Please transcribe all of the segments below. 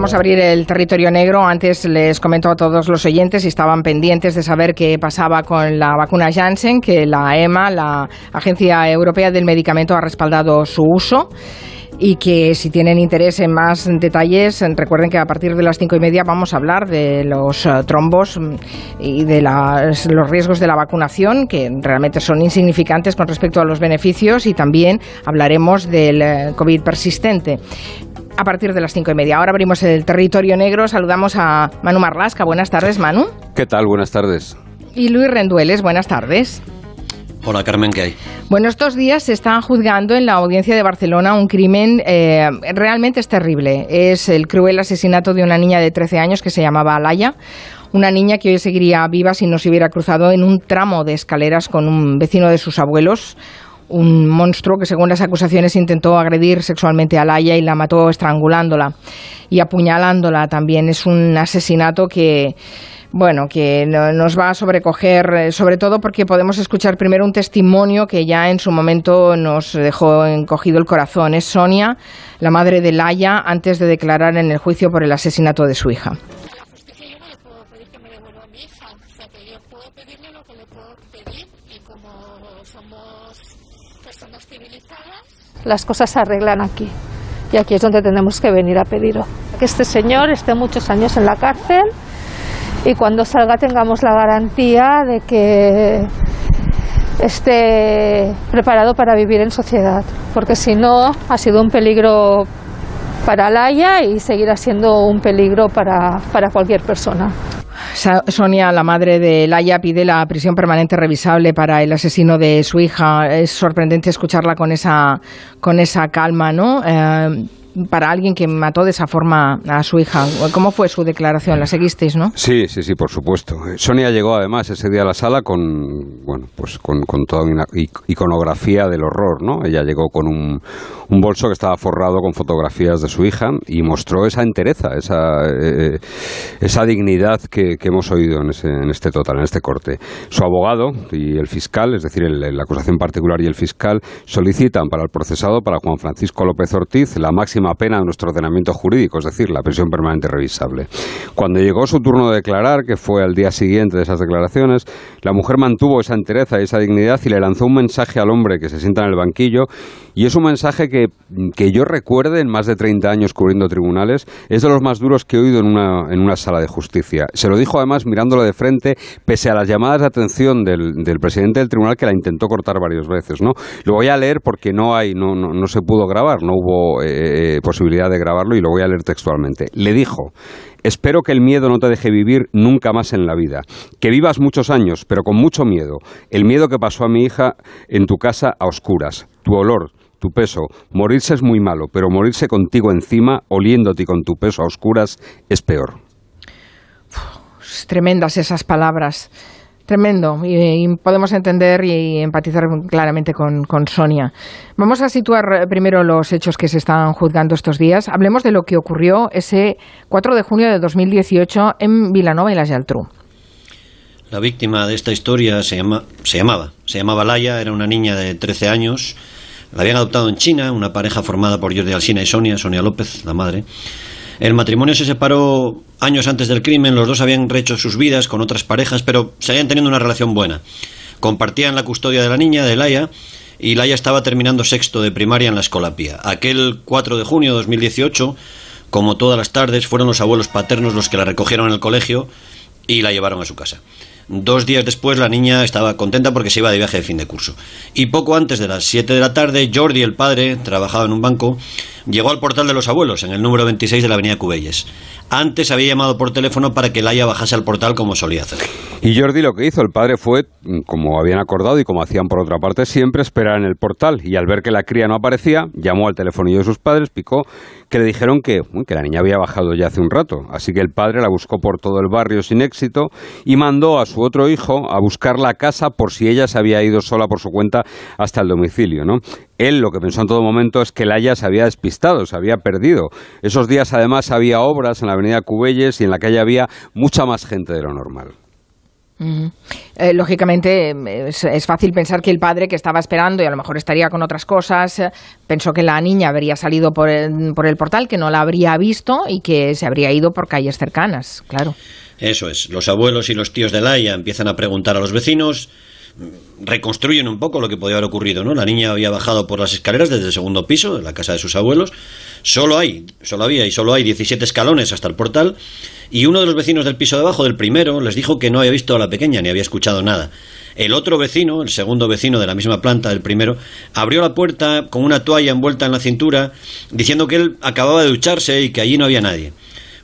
vamos a abrir el territorio negro. Antes les comento a todos los oyentes si estaban pendientes de saber qué pasaba con la vacuna Janssen, que la EMA, la Agencia Europea del Medicamento, ha respaldado su uso. Y que si tienen interés en más detalles, recuerden que a partir de las cinco y media vamos a hablar de los eh, trombos mm, y de los riesgos de la vacunación, que realmente son insignificantes con respecto a los beneficios, y también hablaremos del eh, COVID persistente a partir de las cinco y media. Ahora abrimos el territorio negro. Saludamos a Manu Marlasca. Buenas tardes, Manu. ¿Qué tal? Buenas tardes. Y Luis Rendueles. Buenas tardes. Hola Carmen, ¿qué hay? Bueno, estos días se está juzgando en la audiencia de Barcelona un crimen eh, realmente es terrible. Es el cruel asesinato de una niña de 13 años que se llamaba Alaya. Una niña que hoy seguiría viva si no se hubiera cruzado en un tramo de escaleras con un vecino de sus abuelos. Un monstruo que, según las acusaciones, intentó agredir sexualmente a Alaya y la mató estrangulándola y apuñalándola también. Es un asesinato que bueno, que nos va a sobrecoger, eh, sobre todo porque podemos escuchar primero un testimonio que ya en su momento nos dejó encogido el corazón. Es Sonia, la madre de Laia, antes de declarar en el juicio por el asesinato de su hija. Las cosas se arreglan aquí y aquí es donde tenemos que venir a pedirlo. Que este señor esté muchos años en la cárcel y cuando salga tengamos la garantía de que esté preparado para vivir en sociedad, porque si no ha sido un peligro para Laia y seguirá siendo un peligro para, para cualquier persona. Sonia, la madre de Laia, pide la prisión permanente revisable para el asesino de su hija. Es sorprendente escucharla con esa, con esa calma, ¿no? Eh, para alguien que mató de esa forma a su hija. ¿Cómo fue su declaración? ¿La seguisteis, no? Sí, sí, sí, por supuesto. Sonia llegó además ese día a la sala con, bueno, pues con, con toda una iconografía del horror, ¿no? Ella llegó con un, un, bolso que estaba forrado con fotografías de su hija y mostró esa entereza, esa, eh, esa dignidad que, hemos oído en, ese, en este total, en este corte. Su abogado y el fiscal, es decir, la acusación particular y el fiscal, solicitan para el procesado, para Juan Francisco López Ortiz, la máxima pena de nuestro ordenamiento jurídico, es decir, la prisión permanente revisable. Cuando llegó su turno de declarar, que fue al día siguiente de esas declaraciones, la mujer mantuvo esa entereza y esa dignidad y le lanzó un mensaje al hombre que se sienta en el banquillo y es un mensaje que, que yo recuerde en más de 30 años cubriendo tribunales, es de los más duros que he oído en una, en una sala de justicia. Se lo dijo además mirándolo de frente, pese a las llamadas de atención del, del presidente del tribunal que la intentó cortar varias veces. ¿no? Lo voy a leer porque no, hay, no, no, no se pudo grabar, no hubo eh, eh, posibilidad de grabarlo y lo voy a leer textualmente. Le dijo, Espero que el miedo no te deje vivir nunca más en la vida. Que vivas muchos años, pero con mucho miedo. El miedo que pasó a mi hija en tu casa a oscuras. Tu olor, tu peso. Morirse es muy malo, pero morirse contigo encima, oliéndote con tu peso a oscuras, es peor. tremendas esas palabras. Tremendo. Y, podemos entender y empatizar claramente con, con, Sonia. Vamos a situar primero los hechos que se están juzgando estos días. Hablemos de lo que ocurrió ese 4 de junio de 2018 en Vilanova y la Geltrú. La víctima de esta historia se, llama, se llamaba, se llamaba Laia, era una niña de 13 años la habían adoptado en China, una pareja formada por Jordi Alsina y Sonia, Sonia López, la madre. El matrimonio se separó años antes del crimen, los dos habían rehecho sus vidas con otras parejas, pero seguían teniendo una relación buena. Compartían la custodia de la niña, de Laia, y Laia estaba terminando sexto de primaria en la escuela Pía. Aquel 4 de junio de 2018, como todas las tardes, fueron los abuelos paternos los que la recogieron en el colegio y la llevaron a su casa. Dos días después la niña estaba contenta porque se iba de viaje de fin de curso. Y poco antes de las 7 de la tarde, Jordi, el padre, trabajaba en un banco, llegó al portal de los abuelos, en el número 26 de la avenida Cubelles. Antes había llamado por teléfono para que Laia bajase al portal como solía hacer. Y Jordi lo que hizo, el padre fue, como habían acordado y como hacían por otra parte siempre, esperar en el portal. Y al ver que la cría no aparecía, llamó al telefonillo de sus padres, picó que le dijeron que, que la niña había bajado ya hace un rato. Así que el padre la buscó por todo el barrio sin éxito y mandó a su otro hijo a buscar la casa por si ella se había ido sola por su cuenta hasta el domicilio. ¿no? Él lo que pensó en todo momento es que Laia se había despistado, se había perdido. Esos días además había obras en la avenida Cubelles y en la calle había mucha más gente de lo normal. Eh, lógicamente es, fácil pensar que el padre que estaba esperando y a lo mejor estaría con otras cosas, eh, pensó que la niña habría salido por el, por el portal, que no la habría visto y que se habría ido por calles cercanas, claro. Eso es. Los abuelos y los tíos de Laia empiezan a preguntar a los vecinos reconstruyen un poco lo que podía haber ocurrido, ¿no? La niña había bajado por las escaleras desde el segundo piso, de la casa de sus abuelos. Solo hay, solo había y solo hay 17 escalones hasta el portal. Y uno de los vecinos del piso de abajo, del primero, les dijo que no había visto a la pequeña ni había escuchado nada. El otro vecino, el segundo vecino de la misma planta del primero, abrió la puerta con una toalla envuelta en la cintura, diciendo que él acababa de ducharse y que allí no había nadie.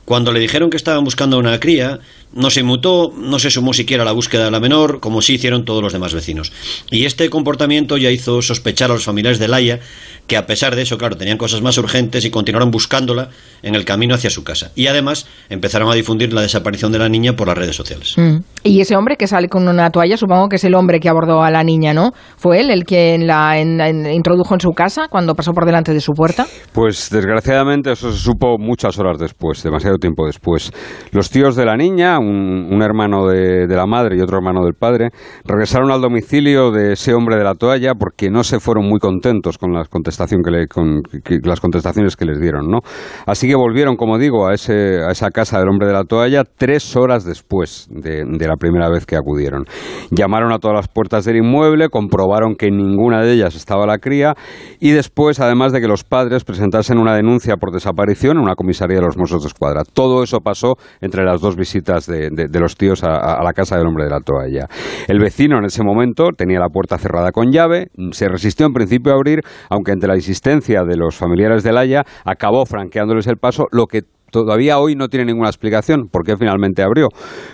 Cuando le dijeron que estaban buscando una cría, no se inmutó, no se sumó siquiera a la búsqueda de la menor, como sí hicieron todos los demás vecinos. Y este comportamiento ya hizo sospechar a los familiares de Laia que a pesar de eso, claro, tenían cosas más urgentes y continuaron buscándola en el camino hacia su casa. Y además empezaron a difundir la desaparición de la niña por las redes sociales. Mm. Y ese hombre que sale con una toalla, supongo que es el hombre que abordó a la niña, ¿no? ¿Fue él el que la introdujo en su casa cuando pasó por delante de su puerta? Pues desgraciadamente eso se supo muchas horas después, demasiado tiempo después. Los tíos de la niña, un, hermano de, la madre y otro hermano del padre, regresaron al domicilio de ese hombre de la toalla porque no se fueron muy contentos con las contestación que, las contestaciones que les dieron, ¿no? Así que volvieron, como digo, a, ese, a esa casa del hombre de la toalla tres horas después de, de la primera vez que acudieron. Llamaron a todas las puertas del inmueble, comprobaron que en ninguna de ellas estaba la cría y después, además de que los padres presentasen una denuncia por desaparición en una comisaría de los Mossos de Escuadra. Todo eso pasó entre las dos visitas de, los tíos a, la casa del hombre de la toalla. El vecino en ese momento tenía la puerta cerrada con llave, se resistió en principio a abrir, aunque entre la insistencia de los familiares de Laia acabó franqueándoles el paso, lo que todavía hoy no tiene ninguna explicación por qué finalmente abrió.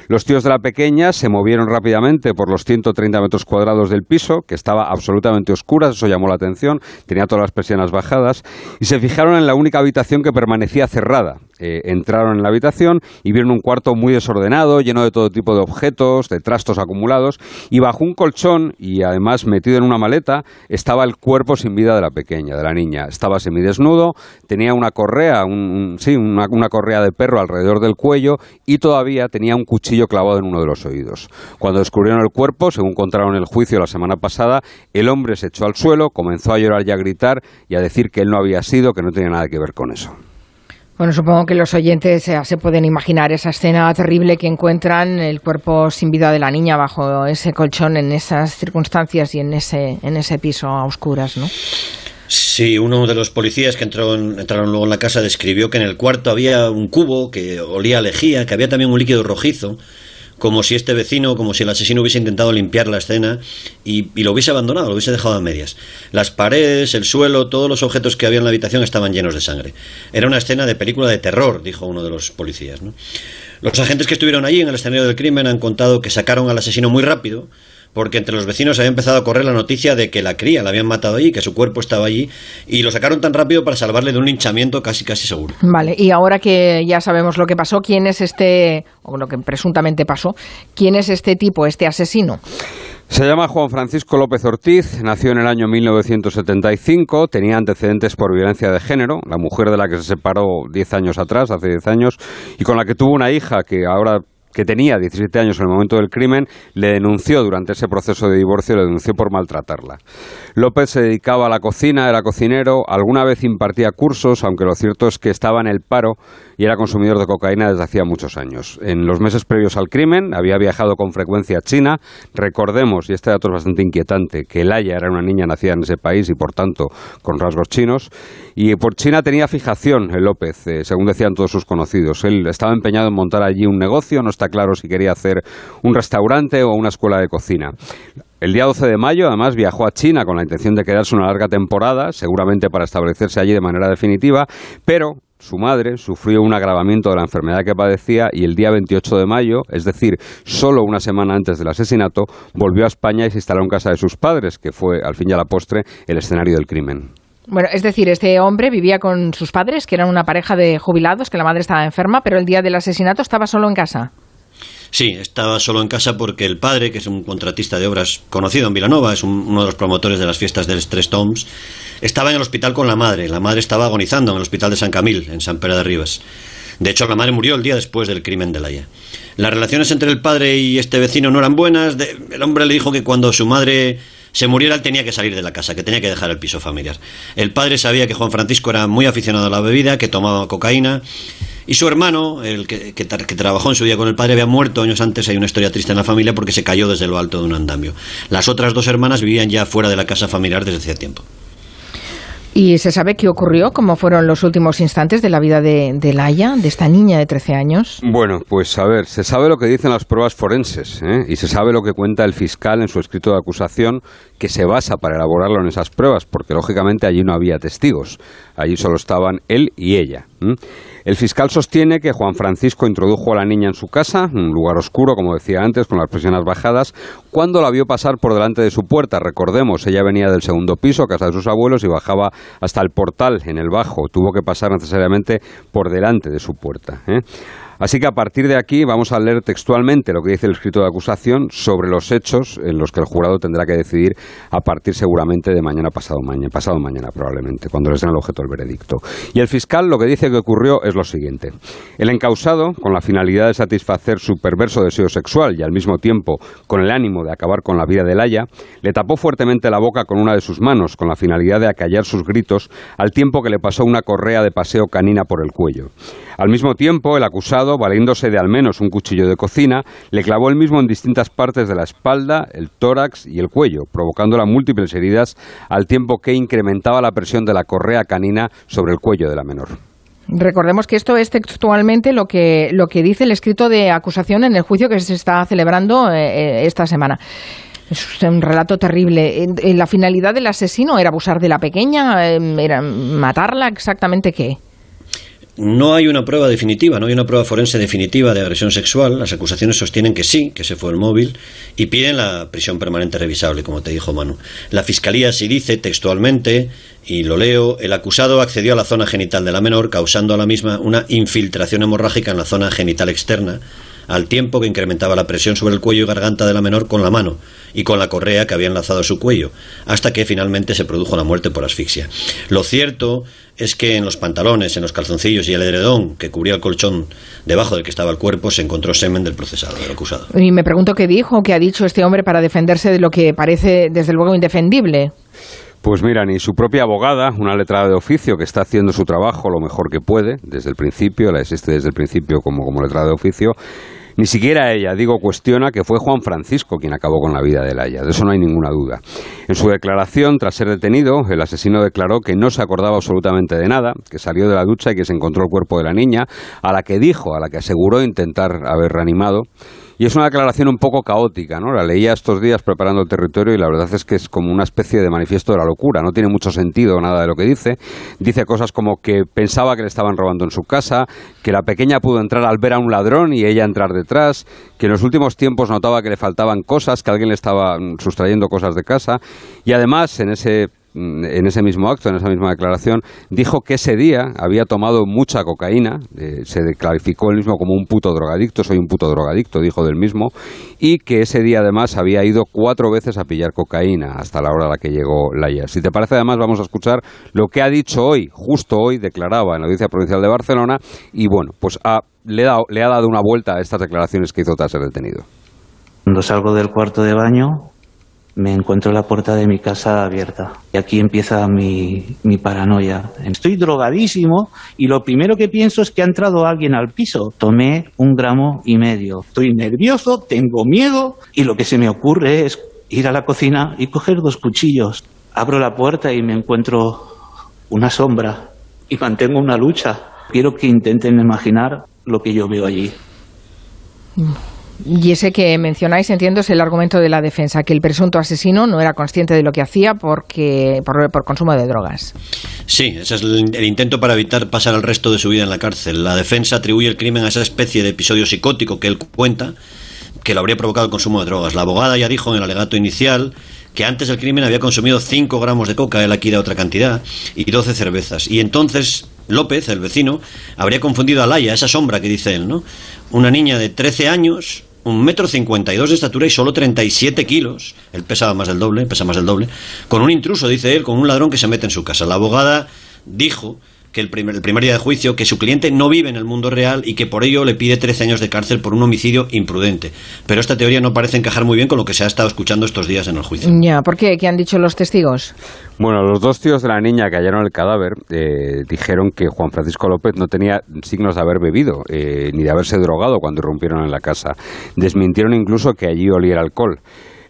Los tíos de la pequeña se movieron rápidamente por los 130 metros cuadrados del piso, que estaba absolutamente oscura, eso llamó la atención, tenía todas las persianas bajadas, y se fijaron en la única habitación que permanecía cerrada. Eh, entraron en la habitación y vieron un cuarto muy desordenado, lleno de todo tipo de objetos, de trastos acumulados, y bajo un colchón y además metido en una maleta estaba el cuerpo sin vida de la pequeña, de la niña. Estaba semidesnudo, tenía una correa, sí, una, una correa de perro alrededor del cuello y todavía tenía un cuchillo clavado en uno de los oídos. Cuando descubrieron el cuerpo, según contaron el juicio la semana pasada, el hombre se echó al suelo, comenzó a llorar y a gritar y a decir que él no había sido, que no tenía nada que ver con eso. Bueno, supongo que los oyentes eh, se pueden imaginar esa escena terrible que encuentran el cuerpo sin vida de la niña bajo ese colchón en esas circunstancias y en ese, en ese piso a oscuras, ¿no? Sí, uno de los policías que entraron, entraron luego en la casa describió que en el cuarto había un cubo que olía a lejía, que había también un líquido rojizo, como si este vecino, como si el asesino hubiese intentado limpiar la escena y, lo hubiese abandonado, lo hubiese dejado a medias. Las paredes, el suelo, todos los objetos que había en la habitación estaban llenos de sangre. Era una escena de película de terror, dijo uno de los policías. Los agentes que estuvieron allí en el escenario del crimen han contado que sacaron al asesino muy rápido, porque entre los vecinos había empezado a correr la noticia de que la cría la habían matado allí, que su cuerpo estaba allí, y lo sacaron tan rápido para salvarle de un linchamiento casi casi seguro. Vale, y ahora que ya sabemos lo que pasó, ¿quién es este, o lo que presuntamente pasó, quién es este tipo, este asesino? Se llama Juan Francisco López Ortiz, nació en el año 1975, tenía antecedentes por violencia de género, la mujer de la que se separó 10 años atrás, hace 10 años, y con la que tuvo una hija que ahora que tenía 17 años en el momento del crimen, le denunció durante ese proceso de divorcio, le denunció por maltratarla. López se dedicaba a la cocina, era cocinero, alguna vez impartía cursos, aunque lo cierto es que estaba en el paro y era consumidor de cocaína desde hacía muchos años. En los meses previos al crimen había viajado con frecuencia a China. Recordemos, y este dato es bastante inquietante, que Laia era una niña nacida en ese país y por tanto con rasgos chinos. Y por China tenía fijación el López, eh, según decían todos sus conocidos. Él estaba empeñado en montar allí un negocio, no está claro si quería hacer un restaurante o una escuela de cocina. El día 12 de mayo, además, viajó a China con la intención de quedarse una larga temporada, seguramente para establecerse allí de manera definitiva, pero su madre sufrió un agravamiento de la enfermedad que padecía y el día 28 de mayo, es decir, solo una semana antes del asesinato, volvió a España y se instaló en casa de sus padres, que fue, al fin y a la postre, el escenario del crimen. Bueno, es decir, este hombre vivía con sus padres, que eran una pareja de jubilados, que la madre estaba enferma, pero el día del asesinato estaba solo en casa. Sí, estaba solo en casa porque el padre, que es un contratista de obras conocido en Vilanova, es uno de los promotores de las fiestas del Tres Toms, estaba en el hospital con la madre. La madre estaba agonizando en el hospital de San Camil, en San Pedro de Rivas. De hecho, la madre murió el día después del crimen de Laia. Las relaciones entre el padre y este vecino no eran buenas. el hombre le dijo que cuando su madre se muriera, él tenía que salir de la casa, que tenía que dejar el piso familiar. El padre sabía que Juan Francisco era muy aficionado a la bebida, que tomaba cocaína. Y su hermano, el que, que, trabajó en su día con el padre, había muerto años antes. Hay una historia triste en la familia porque se cayó desde lo alto de un andamio. Las otras dos hermanas vivían ya fuera de la casa familiar desde hacía tiempo. ¿Y se sabe qué ocurrió? ¿Cómo fueron los últimos instantes de la vida de, de Laia, de esta niña de 13 años? Bueno, pues a ver, se sabe lo que dicen las pruebas forenses ¿eh? y se sabe lo que cuenta el fiscal en su escrito de acusación que se basa para elaborarlo en esas pruebas, porque lógicamente allí no había testigos, allí solo estaban él y ella. El fiscal sostiene que Juan Francisco introdujo a la niña en su casa, un lugar oscuro, como decía antes, con las presiones bajadas, cuando la vio pasar por delante de su puerta. Recordemos, ella venía del segundo piso, casa de sus abuelos, y bajaba hasta el portal en el bajo. Tuvo que pasar necesariamente por delante de su puerta. ¿eh? Así que a partir de aquí vamos a leer textualmente lo que dice el escrito de acusación sobre los hechos en los que el jurado tendrá que decidir a partir seguramente de mañana pasado mañana, pasado mañana probablemente, cuando les den el objeto del veredicto. Y el fiscal lo que dice que ocurrió es lo siguiente. El encausado, con la finalidad de satisfacer su perverso deseo sexual y al mismo tiempo con el ánimo de acabar con la vida de Laia, le tapó fuertemente la boca con una de sus manos, con la finalidad de acallar sus gritos, al tiempo que le pasó una correa de paseo canina por el cuello. Al mismo tiempo, el acusado, valiéndose de al menos un cuchillo de cocina, le clavó el mismo en distintas partes de la espalda, el tórax y el cuello, provocándola múltiples heridas, al tiempo que incrementaba la presión de la correa canina sobre el cuello de la menor. Recordemos que esto es textualmente lo que, lo que dice el escrito de acusación en el juicio que se está celebrando eh, eh, esta semana. Es un relato terrible. ¿La finalidad del asesino era abusar de la pequeña? Em, ¿Era matarla? ¿Exactamente qué? No hay una prueba definitiva, no hay una prueba forense definitiva de agresión sexual. Las acusaciones sostienen que sí, que se fue el móvil, y piden la prisión permanente revisable, como te dijo Manu. La fiscalía sí dice textualmente, y lo leo, el acusado accedió a la zona genital de la menor, causando a la misma una infiltración hemorrágica en la zona genital externa, al tiempo que incrementaba la presión sobre el cuello y garganta de la menor con la mano y con la correa que había enlazado a su cuello, hasta que finalmente se produjo la muerte por asfixia. Lo cierto es que en los pantalones, en los calzoncillos y el edredón que cubría el colchón debajo del que estaba el cuerpo se encontró semen del procesado, del acusado. Y me pregunto qué dijo, qué ha dicho este hombre para defenderse de lo que parece desde luego indefendible. Pues mira, ni su propia abogada, una letrada de oficio que está haciendo su trabajo lo mejor que puede desde el principio, la existe desde el principio como, como letrada de oficio, ni siquiera ella, digo, cuestiona que fue Juan Francisco quien acabó con la vida de Laia, de eso no hay ninguna duda. En su declaración, tras ser detenido, el asesino declaró que no se acordaba absolutamente de nada, que salió de la ducha y que se encontró el cuerpo de la niña, a la que dijo, a la que aseguró intentar haber reanimado, y es una declaración un poco caótica, ¿no? La leía estos días preparando el territorio y la verdad es que es como una especie de manifiesto de la locura. No tiene mucho sentido nada de lo que dice. Dice cosas como que pensaba que le estaban robando en su casa, que la pequeña pudo entrar al ver a un ladrón y ella entrar detrás, que en los últimos tiempos notaba que le faltaban cosas, que alguien le estaba sustrayendo cosas de casa. Y además, en ese Mm, en ese mismo acto, en esa misma declaración, dijo que ese día había tomado mucha cocaína, eh, se clarificó él mismo como un puto drogadicto, soy un puto drogadicto, dijo del mismo, y que ese día además había ido cuatro veces a pillar cocaína hasta la hora a la que llegó Laia. Si te parece, además vamos a escuchar lo que ha dicho hoy, justo hoy, declaraba en la Audiencia Provincial de Barcelona, y bueno, pues le, le ha dado una vuelta a estas declaraciones que hizo tras ser detenido. Cuando salgo del cuarto de baño, me encuentro la puerta de mi casa abierta. Y aquí empieza mi, mi, paranoia. Estoy drogadísimo y lo primero que pienso es que ha entrado alguien al piso. Tomé un gramo y medio. Estoy nervioso, tengo miedo y lo que se me ocurre es ir a la cocina y coger dos cuchillos. Abro la puerta y me encuentro una sombra y mantengo una lucha. Quiero que intenten imaginar lo que yo veo allí. Y ese que mencionáis, entiendo, es el argumento de la defensa, que el presunto asesino no era consciente de lo que hacía porque, por, consumo de drogas. Sí, ese es el, intento para evitar pasar el resto de su vida en la cárcel. La defensa atribuye el crimen a esa especie de episodio psicótico que él cuenta, que lo habría provocado el consumo de drogas. La abogada ya dijo en el alegato inicial que antes del crimen había consumido 5 gramos de coca, él aquí da otra cantidad, y 12 cervezas. Y entonces López, el vecino, habría confundido a Laia, esa sombra que dice él, ¿no? Una niña de 13 años, un metro cincuenta y dos de estatura y solo 37 kilos, él pesaba más del doble, pesa más del doble, con un intruso, dice él, con un ladrón que se mete en su casa. La abogada dijo que el primer, el primer día de juicio, que su cliente no vive en el mundo real y que por ello le pide 13 años de cárcel por un homicidio imprudente. Pero esta teoría no parece encajar muy bien con lo que se ha estado escuchando estos días en el juicio. Ya, ¿por qué? ¿Qué han dicho los testigos? Bueno, los dos tíos de la niña que hallaron el cadáver eh, dijeron que Juan Francisco López no tenía signos de haber bebido eh, ni de haberse drogado cuando irrumpieron en la casa. Desmintieron incluso que allí oliera alcohol.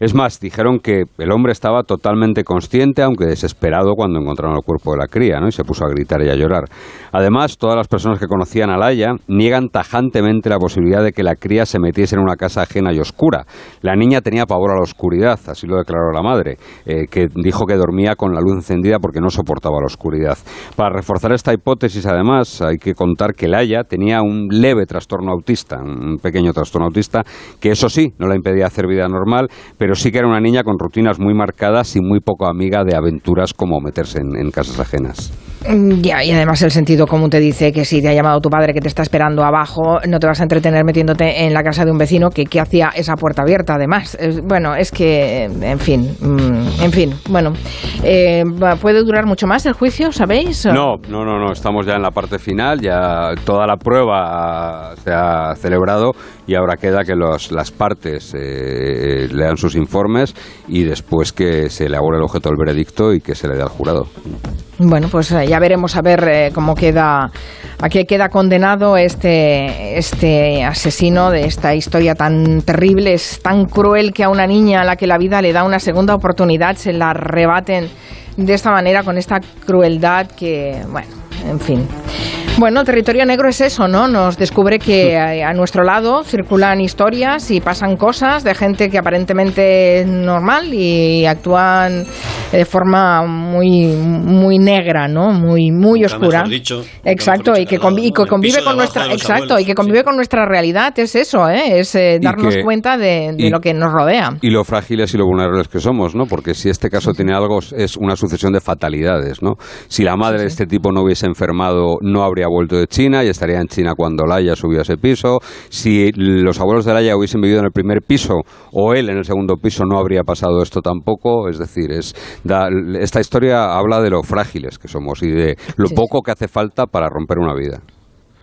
Es más, dijeron que el hombre estaba totalmente consciente, aunque desesperado, cuando encontraron el cuerpo de la cría, ¿no? Y se puso a gritar y a llorar. Además, todas las personas que conocían a Laia niegan tajantemente la posibilidad de que la cría se metiese en una casa ajena y oscura. La niña tenía pavor a la oscuridad, así lo declaró la madre, eh, que dijo que dormía con la luz encendida porque no soportaba la oscuridad. Para reforzar esta hipótesis, además, hay que contar que Laia tenía un leve trastorno autista, un pequeño trastorno autista, que eso sí, no la impedía hacer vida normal, pero sí que era una niña con rutinas muy marcadas y muy poco amiga de aventuras como meterse en, casas ajenas. Mm, ya, y además el sentido común te dice que si te ha llamado tu padre que te está esperando abajo, no te vas a entretener metiéndote en la casa de un vecino que, que hacía esa puerta abierta, además. bueno, es que, en fin, mm, en fin, bueno. Eh, ¿Puede durar mucho más el juicio, sabéis? No, no, no, no, estamos ya en la parte final, ya toda la prueba se ha celebrado y ahora queda que los, las partes eh, lean sus informes y después que se elabore el objeto del veredicto y que se le dé al jurado. Bueno, pues eh, ya veremos a ver eh, cómo queda, a qué queda condenado este, este asesino de esta historia tan terrible, es tan cruel que a una niña a la que la vida le da una segunda oportunidad se la rebaten de esta manera, con esta crueldad que, bueno, en fin. Bueno, territorio negro es eso, ¿no? Nos descubre que a, nuestro lado circulan historias y pasan cosas de gente que aparentemente es normal y actúan de forma muy muy negra, ¿no? Muy muy oscura. exacto, y que, convive con nuestra exacto y que convive con nuestra realidad es eso, ¿eh? Es eh, darnos cuenta de, lo que nos rodea. Y lo frágiles y lo vulnerables que somos, ¿no? Porque si este caso tiene algo es una sucesión de fatalidades, ¿no? Si la madre de este tipo no hubiese enfermado, no habría vuelto de China y estaría en China cuando Laia subió a ese piso. Si los abuelos de Laia hubiesen vivido en el primer piso o él en el segundo piso, no habría pasado esto tampoco. Es decir, es esta historia habla de lo frágiles que somos y de lo poco que hace falta para romper una vida.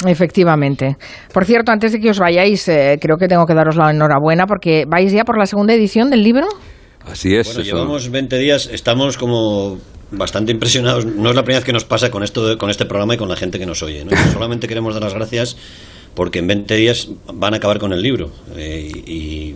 Efectivamente. Por cierto, antes de que os vayáis, eh, creo que tengo que daros la enhorabuena porque vais ya por la segunda edición del libro. Así es. Bueno, llevamos 20 días, estamos como bastante impresionados. No es la primera vez que nos pasa con esto, con este programa y con la gente que nos oye. Solamente queremos dar las gracias porque en 20 días van a acabar con el libro. Eh, y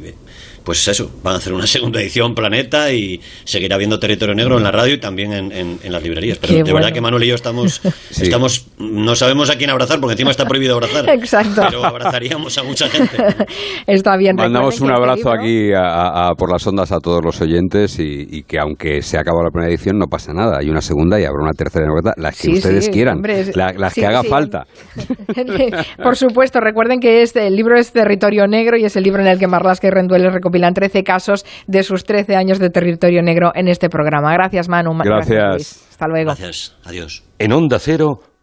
pues eso, van a hacer una segunda edición Planeta y seguirá habiendo Territorio Negro en la radio y también en, las librerías. Pero de verdad que Manuel y yo estamos, estamos, no sabemos a quién abrazar porque encima está prohibido abrazar. Exacto. Pero abrazaríamos a mucha gente. está bien. Mandamos un abrazo aquí por las ondas a todos los oyentes y, que aunque se acabado la primera edición no pasa nada. Hay una segunda y habrá una tercera novela, las que ustedes quieran, las que haga falta. por supuesto, recuerden que este, el libro es Territorio Negro y es el libro en el que Marlaska y Rendueles recopilan 13 casos de sus 13 años de territorio negro en este programa. Gracias, Manu. Gracias. Hasta luego. Gracias. Adiós. En Onda Cero.